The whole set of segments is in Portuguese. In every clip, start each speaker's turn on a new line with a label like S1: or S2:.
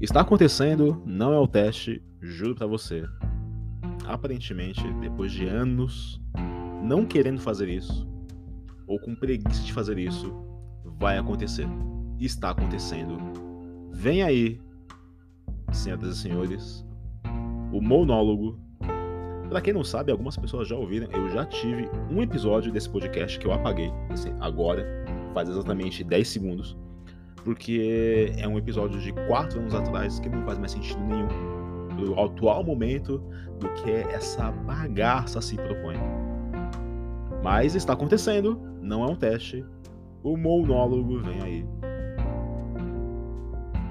S1: Está acontecendo, não é o teste, juro para você. Aparentemente, depois de anos não querendo fazer isso, ou com preguiça de fazer isso, vai acontecer. Está acontecendo. Vem aí, senhoras e senhores, o monólogo. Para quem não sabe, algumas pessoas já ouviram, eu já tive um episódio desse podcast que eu apaguei, agora, faz exatamente 10 segundos, porque é um episódio de 4 anos atrás que não faz mais sentido nenhum do atual momento do que essa bagaça se propõe. Mas está acontecendo, não é um teste. O monólogo vem aí.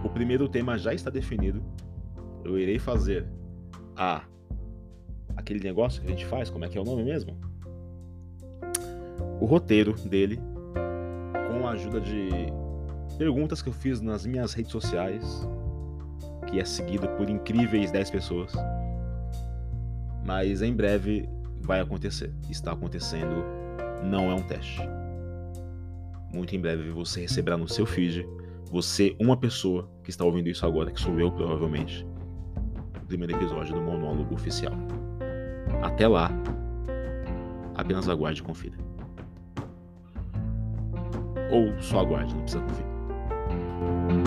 S1: O primeiro tema já está definido. Eu irei fazer a aquele negócio que a gente faz, como é que é o nome mesmo? O roteiro dele com a ajuda de perguntas que eu fiz nas minhas redes sociais, que é seguido por incríveis 10 pessoas. Mas em breve vai acontecer. Está acontecendo, não é um teste. Muito em breve você receberá no seu feed, você, uma pessoa que está ouvindo isso agora, que sou eu provavelmente, o primeiro episódio do monólogo oficial. Até lá, apenas aguarde e confira. Ou só aguarde, não precisa conferir. thank you